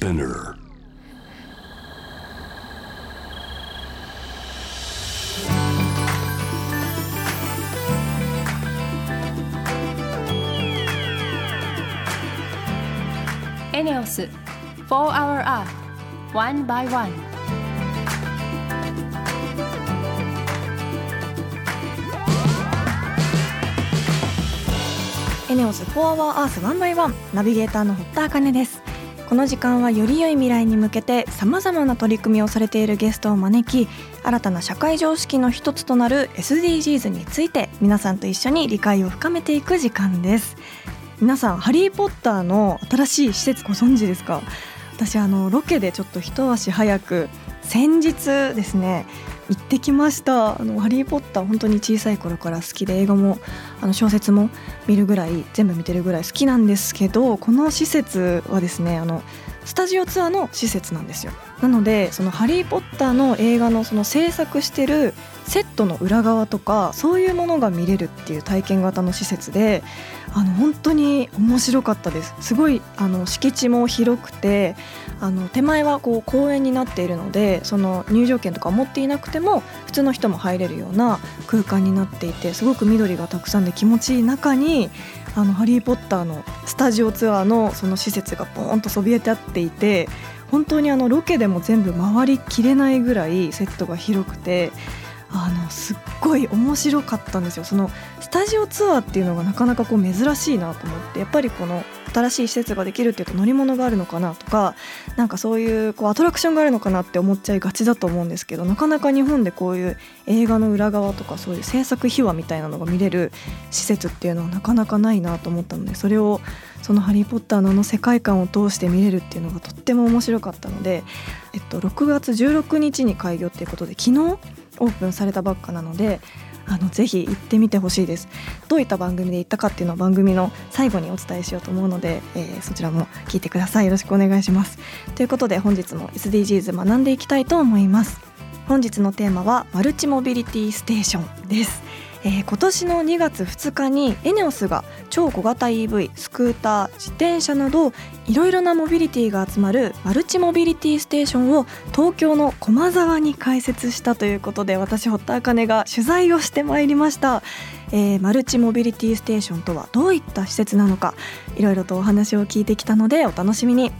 Spinner. エネオス4 Hour Earth One by One エネオス4 Hour Earth 1 by 1ナビゲーターの堀田茜ですこの時間はより良い未来に向けてさまざまな取り組みをされているゲストを招き新たな社会常識の一つとなる SDGs について皆さんと一緒に理解を深めていく時間です。皆さんハリー・ポッターの新しい施設ご存知ですか？私あのロケでちょっと一足早く先日ですね行ってきました。あのハリー・ポッター本当に小さい頃から好きで映画もあの小説も見るぐらい全部見てるぐらい好きなんですけどこの施設はですねあのスタジオツアーの施設なんですよ。なのでそのハリー・ポッターの映画のその制作してるセットの裏側とかそういうものが見れるっていう体験型の施設であの本当に面白かったです。すごいあの敷地も広くてあの手前はこう公園になっているのでその入場券とか持っていなくても普通の人も入れるような空間になっていてすごく緑がたくさんで気持ちいい中にあのハリー・ポッターのスタジオツアーのその施設がポーンとそびえ立っていて本当にあのロケでも全部回りきれないぐらいセットが広くてあのすっごい面白かったんですよそのスタジオツアーっていうのがなかなかこう珍しいなと思ってやっぱりこの新しい施設ができるっていうと乗り物があるのかなとかなんかそういうこうアトラクションがあるのかなって思っちゃいがちだと思うんですけどなかなか日本でこういう映画の裏側とかそういう制作秘話みたいなのが見れる施設っていうのはなかなかないなと思ったのでそれをその「ハリー・ポッター」のあの世界観を通して見れるっていうのがとっても面白かったので、えっと、6月16日に開業っていうことで昨日オープンされたばっかなのであのぜひ行ってみてほしいです。どういった番組で行ったかっていうのを番組の最後にお伝えしようと思うので、えー、そちらも聞いてください。よろしくお願いします。ということで本日も SDGs 学んでいきたいと思います。本日のテーマはマルチモビリティステーションです。えー、今年の2月2日にエネオスが超小型 EV スクーター自転車などいろいろなモビリティが集まるマルチモビリティステーションを東京の駒沢に開設したということで私堀田茜が取材をしてまいりました、えー、マルチモビリティステーションとはどういった施設なのかいろいろとお話を聞いてきたのでお楽しみに。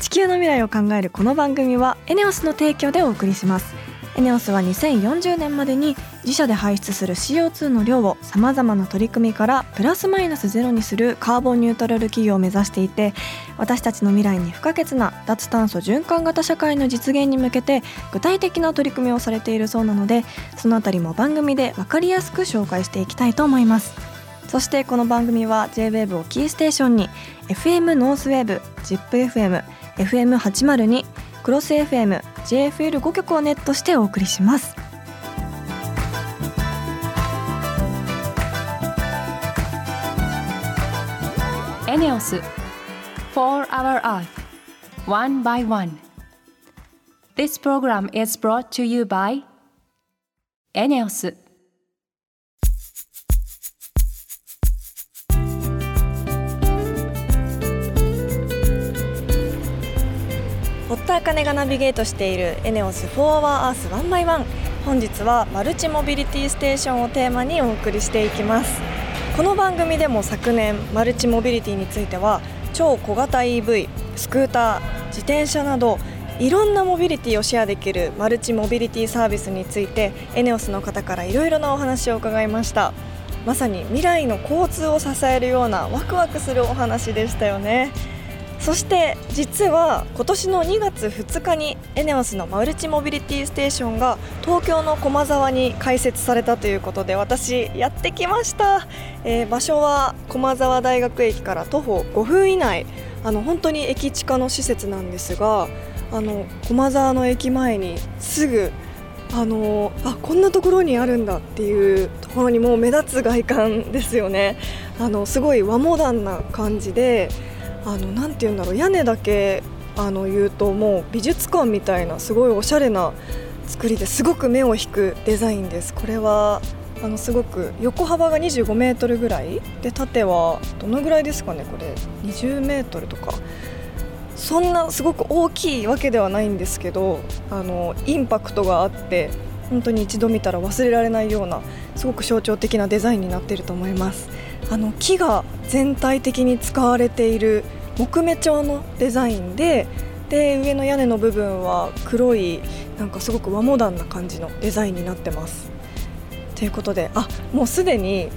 地球の未来を考えるこの番組はエネオスの提供でお送りします。エネオスは2040年までに自社で排出する CO2 の量をさまざまな取り組みからプラスマイナスゼロにするカーボンニュートラル企業を目指していて私たちの未来に不可欠な脱炭素循環型社会の実現に向けて具体的な取り組みをされているそうなのでそのあたりも番組で分かりやすく紹介していきたいと思いますそしてこの番組は JWAVE をキーステーションに FM ノースウェーブ ZIPFM FM802 クロス FM JFL5 曲をネットしてお送りしますエネオス4 Hour Earth One by One This program is brought to you by エネオス田茜がナビゲートしているエネオス4 Hour Earth 1 by 1本日はマルチモビリティステーションをテーマにお送りしていきます。この番組でも昨年マルチモビリティについては超小型 EV スクーター自転車などいろんなモビリティをシェアできるマルチモビリティサービスについてエネオスの方からいろいろなお話を伺いました。まさに未来の交通を支えるようなワクワクするお話でしたよね。そして実は今年の2月2日にエネオスのマルチモビリティステーションが東京の駒沢に開設されたということで私やってきました、えー、場所は駒沢大学駅から徒歩5分以内。あの本当に駅近の施設なんですがあの駒沢の駅前にすぐあのあこんなところにあるんだっていうところにもう目立つ外観ですよね。あのすごい和モダンな感じであのなて言うんだろう屋根だけあの言うともう美術館みたいなすごいおしゃれな作りですごく目を引くデザインです。これはあのすごく横幅が25メートルぐらいで縦はどのぐらいですかねこれ。20メートルとか。そんなすごく大きいわけではないんですけどあのインパクトがあって本当に一度見たら忘れられないようなすごく象徴的なデザインになっていると思います。あの木が全体的に使われている木目調のデザインでで上の屋根の部分は黒いなんかすごく和モダンな感じのデザインになってます。ということであもうすでに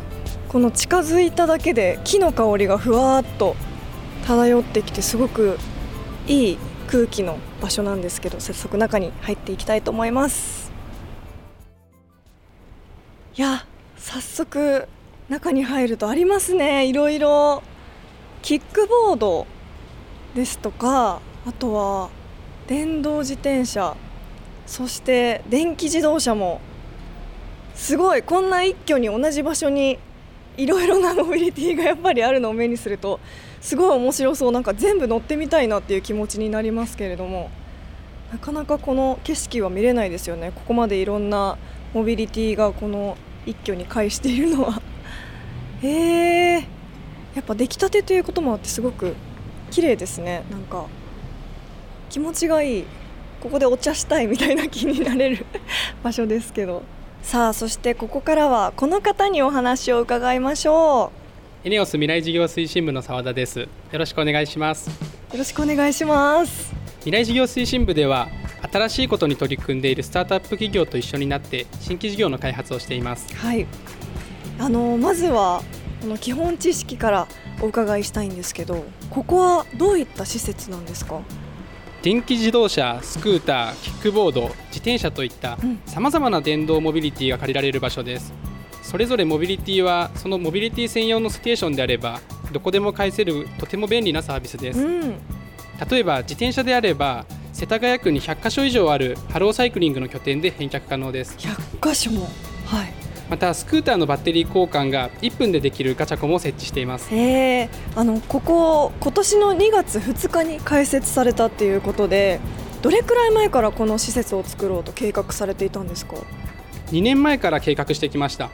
この近づいただけで木の香りがふわっと漂ってきてすごくいい空気の場所なんですけど早速中に入っていきたいと思います。いや早速中に入るとありますね。いろいろ。キックボードですとかあとは電動自転車そして電気自動車も。すごい。こんな一挙に同じ場所にいろいろなモビリティがやっぱりあるのを目にするとすごい面白そう。なんか全部乗ってみたいなっていう気持ちになりますけれども。なかなかこの景色は見れないですよね。ここまでいろんなモビリティがこの一挙に介しているのは。へえやっぱ出来たてということもあってすごく綺麗ですね。なんか気持ちがいい。ここでお茶したいみたいな気になれる 場所ですけど。さあそしてここからはこの方にお話を伺いましょう。エネオス未来事業推進部の澤田です。よろしくお願いします。よろしくお願いします。未来事業推進部では新しいことに取り組んでいるスタートアップ企業と一緒になって新規事業の開発をしています。はいあのまずはこの基本知識からお伺いしたいんですけどここはどういった施設なんですか？電気自動車、スクーター、キックボード、自転車といったさまざまな電動モビリティが借りられる場所です。それぞれモビリティはそのモビリティ専用のステーションであればどこでも返せるとても便利なサービスです。うん、例えば自転車であれば世田谷区に100カ所以上あるハローサイクリングの拠点で返却可能です。100カ所もはいまたスクーターのバッテリー交換が1分でできるガチャコンも設置しています。へあのここ今年の2月2日に開設されたっていうことでどれくらい前からこの施設を作ろうと計画されていたんですか？2年前から計画してきました。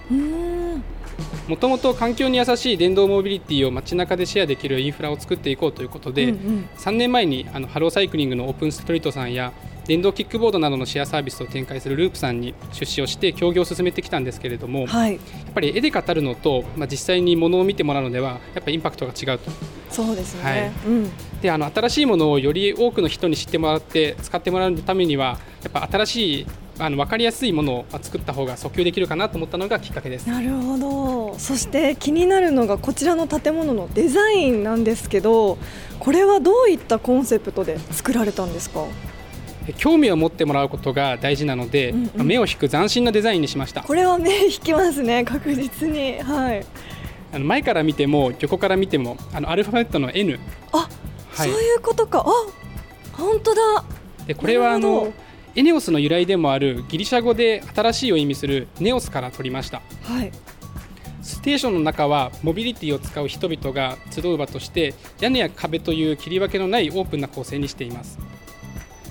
もともと環境に優しい電動モビリティを街中でシェアできるインフラを作っていこうということで、うんうん、3年前にあのハローサイクリングのオープンストリートさんや電動キックボードなどのシェアサービスを展開するループさんに出資をして協業を進めてきたんですけれども、はい、やっぱり絵で語るのと、まあ、実際にものを見てもらうのではやっぱりインパクトが違うと。そうですね、はい。うん、であの新しいものをより多くの人に知ってもらって使ってもらうためにはやっぱ新しいあの分かりやすいものを作った方が訴求できるかなと思ったのがきっかけです。なるほど。そして気になるのがこちらの建物のデザインなんですけどこれはどういったコンセプトで作られたんですか？興味を持ってもらうことが大事なので、うんうん、目を引く斬新なデザインにしました。これは目引きますね 確実に。はい。あの前から見ても横から見てもあのアルファベットの N あ、はい、そういうことか。あ本当だ。でこれはあのエネオスの由来でもあるギリシャ語で新しいを意味するネオスから取りました、はい、ステーションの中はモビリティを使う人々が集う場として屋根や壁という切り分けのないオープンな構成にしています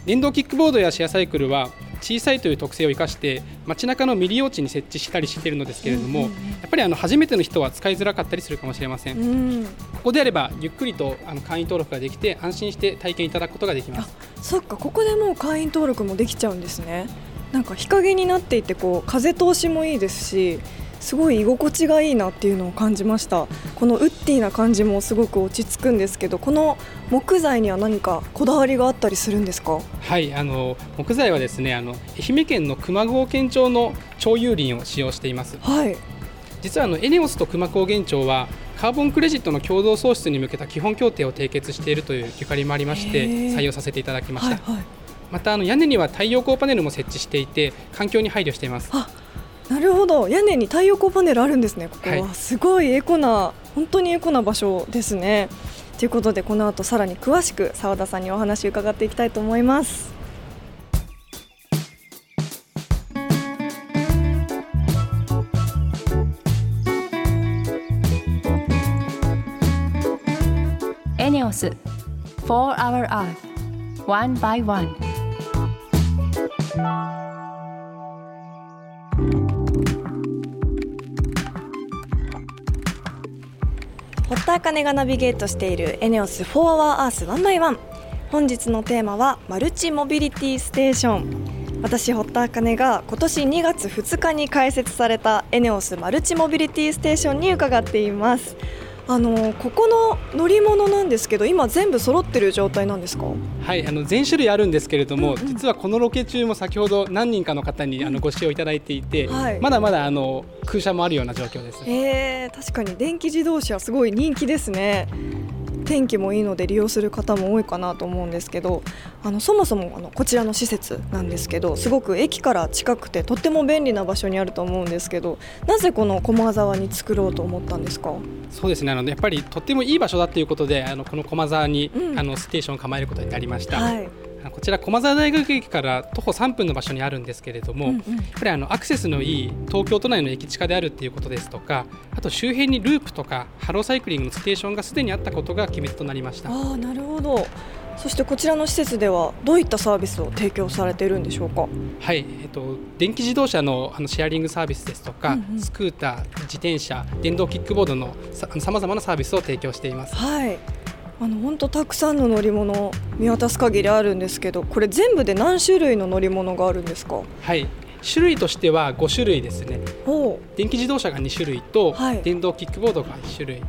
電動キックボードやシェアサイクルは小さいという特性を生かして街中の未利用地に設置したりしているのですけれども、やっぱりあの初めての人は使いづらかったりするかもしれません、うん、ここであればゆっくりとあの会員登録ができて安心して体験いただくことができます。そっかここでもう会員登録もできちゃうんですね。なんか日陰になっていてこう風通しもいいですしすごい居心地がいいなっていうのを感じました。このウッディな感じもすごく落ち着くんですけどこの木材には何かこだわりがあったりするんですか？はいあの木材はですねあの愛媛県の熊郷県庁の超有林を使用しています。はい。実はあのエネオスと熊高原町はカーボンクレジットの共同創出に向けた基本協定を締結しているというゆかりもありまして採用させていただきました、はいはい、またあの屋根には太陽光パネルも設置していて環境に配慮していますなるほど。屋根に太陽光パネルあるんですね。ここは、はい、すごいエコな本当にエコな場所ですね。ということでこの後さらに詳しく澤田さんにお話を伺っていきたいと思います。エネオス For Our Earth One by One 茜がナビゲートしているエネオス4 Hour Earth 1 by 1本日のテーマはマルチモビリティステーション。私堀田茜が今年2月2日に開設されたエネオスマルチモビリティステーションに伺っています。あのここの乗り物なんですけど今全部揃ってる状態なんですか？はいあの全種類あるんですけれども、うんうん、実はこのロケ中も先ほど何人かの方にあのご使用いただいていて、はい、まだまだあの空車もあるような状況です。えー、確かに。電気自動車すごい人気ですね天気もいいので利用する方も多いかなと思うんですけどあのそもそもあのこちらの施設なんですけどすごく駅から近くてとっても便利な場所にあると思うんですけどなぜこの駒沢に作ろうと思ったんですか？そうですね。あのやっぱりとってもいい場所だということであのこの駒沢に、うん、あのステーションを構えることになりました。はいこちら駒沢大学駅から徒歩3分の場所にあるんですけれども、うんうん、やっぱりあのアクセスのいい東京都内の駅地下であるっていうことですとかあと周辺にループとかハローサイクリングのステーションがすでにあったことが決め手となりましたあなるほどそしてこちらの施設ではどういったサービスを提供されているんでしょうか？はい、えっと電気自動車のあのシェアリングサービスですとか、うんうん、スクーター、自転車、電動キックボードのさまざまなサービスを提供しています。はい。あの本当たくさんの乗り物見渡す限りあるんですけどこれ全部で何種類の乗り物があるんですか？はい。種類としては5種類ですね。電気自動車が2種類と、はい、電動キックボードが1種類、うん、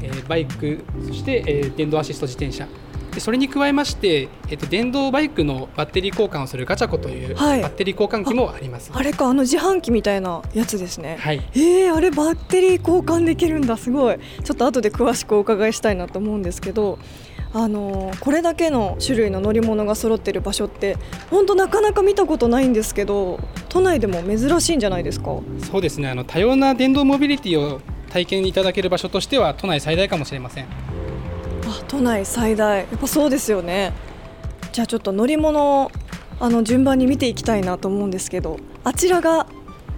えー、バイクそして、えー、電動アシスト自転車でそれに加えまして、えっと、電動バイクのバッテリー交換をするガチャコという、はい、バッテリー交換機もあります。あれかあの自販機みたいなやつですね。はい。えー、あれバッテリー交換できるんだ。すごい。ちょっと後で詳しくお伺いしたいなと思うんですけどあのこれだけの種類の乗り物が揃ってる場所って本当なかなか見たことないんですけど都内でも珍しいんじゃないですか？そうですね。あの多様な電動モビリティを体験いただける場所としては都内最大かもしれません。あ都内最大。やっぱそうですよね。じゃあちょっと乗り物あの順番に見ていきたいなと思うんですけどあちらが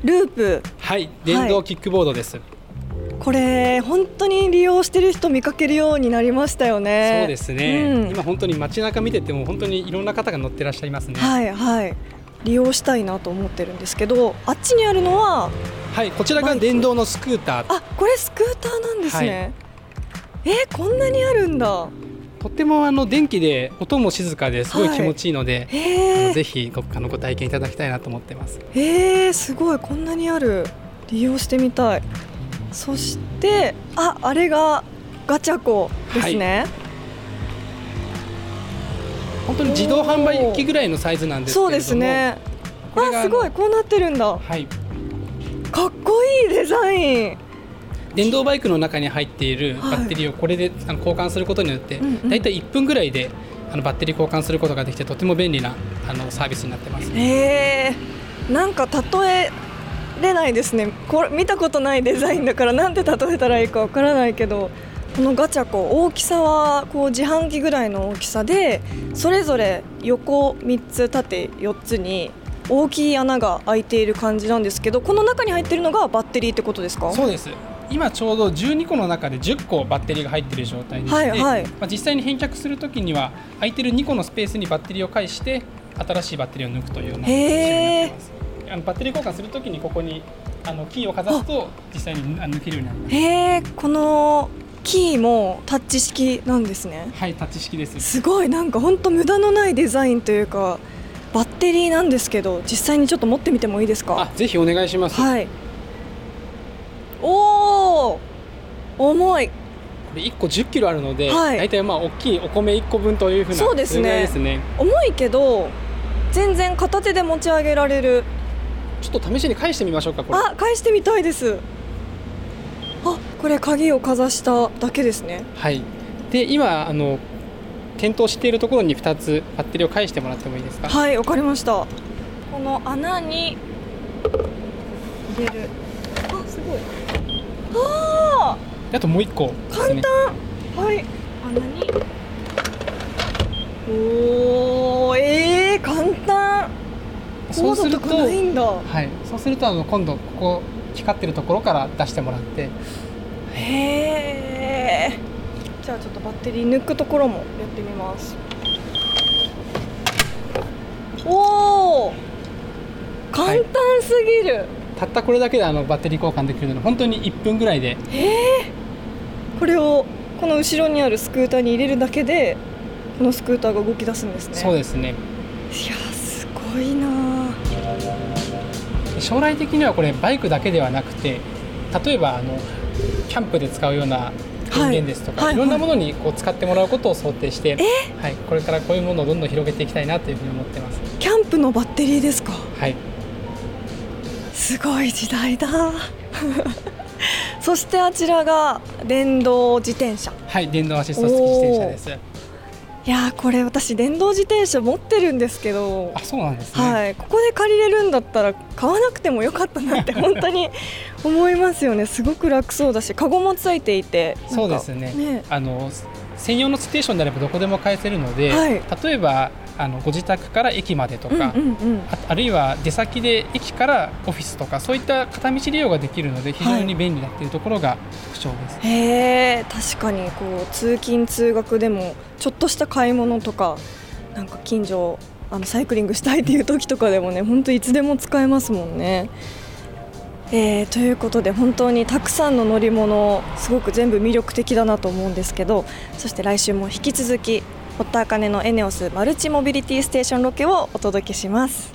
ループ。はい電動キックボードです、はい、これ本当に利用してる人見かけるようになりましたよね。そうですね、うん、今本当に街中見てても本当にいろんな方が乗ってらっしゃいますねはいはい。利用したいなと思ってるんですけどあっちにあるのははいこちらが電動のスクーター。あこれスクーターなんですね、はいえー、こんなにあるんだ。とってもあの電気で音も静かですごい気持ちいいので、はい、ぜひごあのご体験いただきたいなと思ってます。えー、すごい。こんなにある。利用してみたい。そしてああれがガチャコですね、はい、本当に自動販売機ぐらいのサイズなんですそうですね。あすごい。こうなってるんだ。はい。かっこいいデザイン電動バイクの中に入っているバッテリーをこれであの交換することによって大体1分ぐらいであのバッテリー交換することができてとても便利なあのサービスになってます。へーなんか例えれないですね。これ見たことないデザインだからなんて例えたらいいかわからないけどこのガチャコ大きさはこう自販機ぐらいの大きさでそれぞれ横3つ縦4つに大きい穴が開いている感じなんですけどこの中に入っているのがバッテリーってことですか？そうです今ちょうど12個の中で10個バッテリーが入っている状態でして、はいはい、まあ、実際に返却するときには空いてる2個のスペースにバッテリーを返して新しいバッテリーを抜くというようなあのバッテリー交換するときにここにあのキーをかざすと実際に抜けるようになります。へこのキーもタッチ式なんですね。はいタッチ式です。すごい。なんか本当無駄のないデザインというかバッテリーなんですけど実際にちょっと持ってみてもいいですか？あぜひお願いします。はいおお重い。これ1個1 0キロあるので、はい、大体まあ大きいお米1個分というふうなそうですね。ですね。重いけど全然片手で持ち上げられる。ちょっと試しに返してみましょうかあ返してみたいです。あこれ鍵をかざしただけですね。はい。で今あの検討しているところに2つバッテリーを返してもらってもいいですか？はいわかりました。この穴に入れるああともう一個、ね、簡単。はい。穴に？おおえー、簡単。そうするとはい。そうするとあの今度ここ光ってるところから出してもらって。へえじゃあちょっとバッテリー抜くところもやってみます。おお簡単すぎる、はい、たったこれだけであのバッテリー交換できるので本当に1分ぐらいで。へえこれをこの後ろにあるスクーターに入れるだけでこのスクーターが動き出すんですね。そうですね。いやすごいな将来的にはこれバイクだけではなくて例えばあのキャンプで使うような電源ですとか、はい、い。ろんなものにこう使ってもらうことを想定して、はい、これからこういうものをどんどん広げていきたいなというふうに思ってます。キャンプのバッテリーですか？はいすごい時代だ。そしてあちらが電動自転車。はい電動アシスト付き自転車です。いやこれ私電動自転車持ってるんですけど。あそうなんですね、はい、ここで借りれるんだったら買わなくてもよかったなって 本当に思いますよね。すごく楽そうだしカゴもついていてそうですね、ね、あの専用のステーションであればどこでも返せるので、はい、例えばあのご自宅から駅までとか、あるいは出先で駅からオフィスとかそういった片道利用ができるので非常に便利だっていうところが特徴です、はい、へ確かにこう通勤通学でもちょっとした買い物とかなんか近所あのサイクリングしたいっていう時とかでもね本当いつでも使えますもんね。えー、ということで本当にたくさんの乗り物すごく全部魅力的だなと思うんですけどそして来週も引き続き堀田茜のエネオスマルチモビリティステーションロケをお届けします。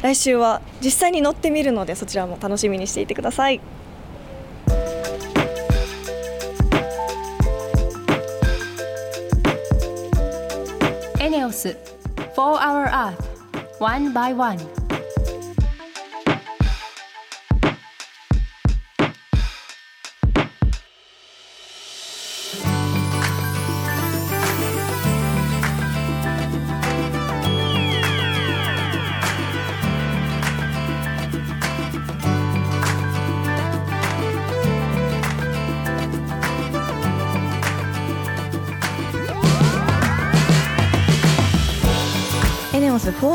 来週は実際に乗ってみるのでそちらも楽しみにしていてください。エネオス4 Hour Earth One by One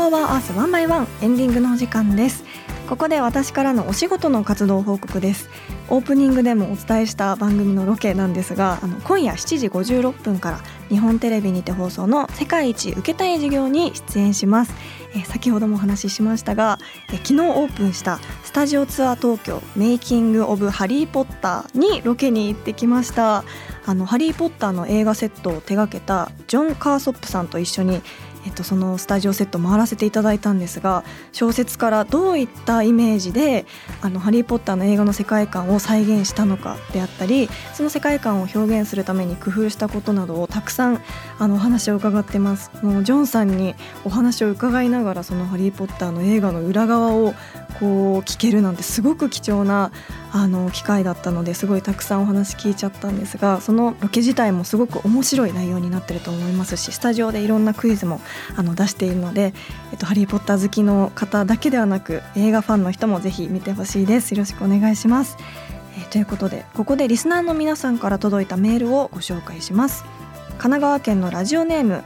ス4 Hour Earth 1 by 1エンディングのお時間です。ここで私からのお仕事の活動報告です。オープニングでもお伝えした番組のロケなんですがあの今夜7時56分から日本テレビにて放送の世界一受けたい授業に出演します。え先ほどもお話ししましたがえ昨日オープンしたスタジオツアー東京メイキング・オブ・ハリー・ポッターにロケに行ってきました。あのハリー・ポッターの映画セットを手掛けたジョン・カーソップさんと一緒にえっと、そのスタジオセット回らせていただいたんですが小説からどういったイメージで「あのハリー・ポッター」の映画の世界観を再現したのかであったりその世界観を表現するために工夫したことなどをたくさんあのお話を伺ってます。もうジョンさんにお話を伺いながらその「ハリー・ポッター」の映画の裏側をこう聞けるなんてすごく貴重なあの機会だったのですごいたくさんお話聞いちゃったんですがそのロケ自体もすごく面白い内容になってると思いますしスタジオでいろんなクイズもあの出しているので「えっと、ハリー・ポッター」好きの方だけではなく映画ファンの人もぜひ見てほしいです。よろしくお願いします、えー、ということでここでリスナーの皆さんから届いたメールをご紹介します。神奈川県のラジオネーム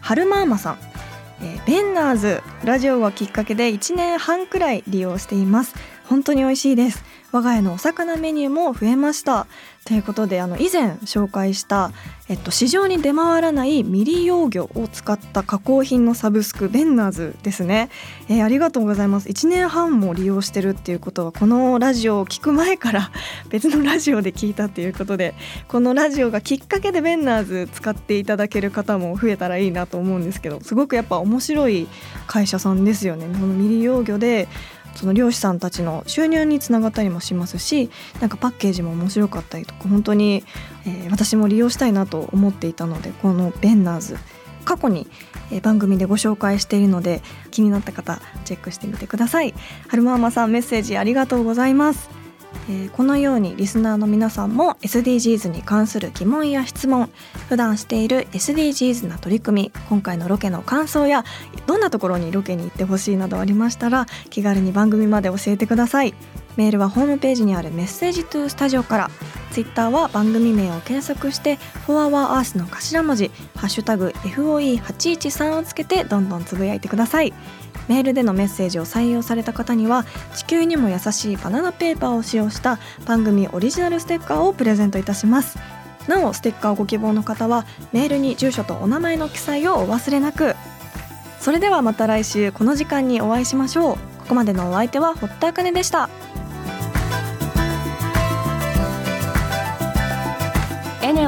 はるまーまさん。えー、ベンナーズラジオがきっかけで1年半くらい利用しています。本当に美味しいです。我が家のお魚メニューも増えました。ということであの以前紹介した、えっと、市場に出回らない未利用魚を使った加工品のサブスクベンナーズですね、えー、ありがとうございます。1年半も利用してるっていうことはこのラジオを聞く前から 別のラジオで聞いたっていうことでこのラジオがきっかけでベンナーズ使っていただける方も増えたらいいなと思うんですけどすごくやっぱ面白い会社さんですよね。この未利用魚でその漁師さんたちの収入につながったりもしますしなんかパッケージも面白かったりとか本当に、えー、私も利用したいなと思っていたのでこのベンナーズ過去に番組でご紹介しているので気になった方チェックしてみてください。春ママさんメッセージありがとうございます。えー、このようにリスナーの皆さんも SDGs に関する疑問や質問普段している SDGs な取り組み今回のロケの感想やどんなところにロケに行ってほしいなどありましたら気軽に番組まで教えてください。メールはホームページにあるメッセージトゥースタジオから。ツイッターは番組名を検索して「4HourEarth」の頭文字「ハッシュタグ #FOE813」をつけてどんどんつぶやいてください。メールでのメッセージを採用された方には地球にも優しいバナナペーパーを使用した番組オリジナルステッカーをプレゼントいたします。なおステッカーをご希望の方はメールに住所とお名前の記載をお忘れなく。それではまた来週この時間にお会いしましょう。ここまでのお相手は堀田茜でした。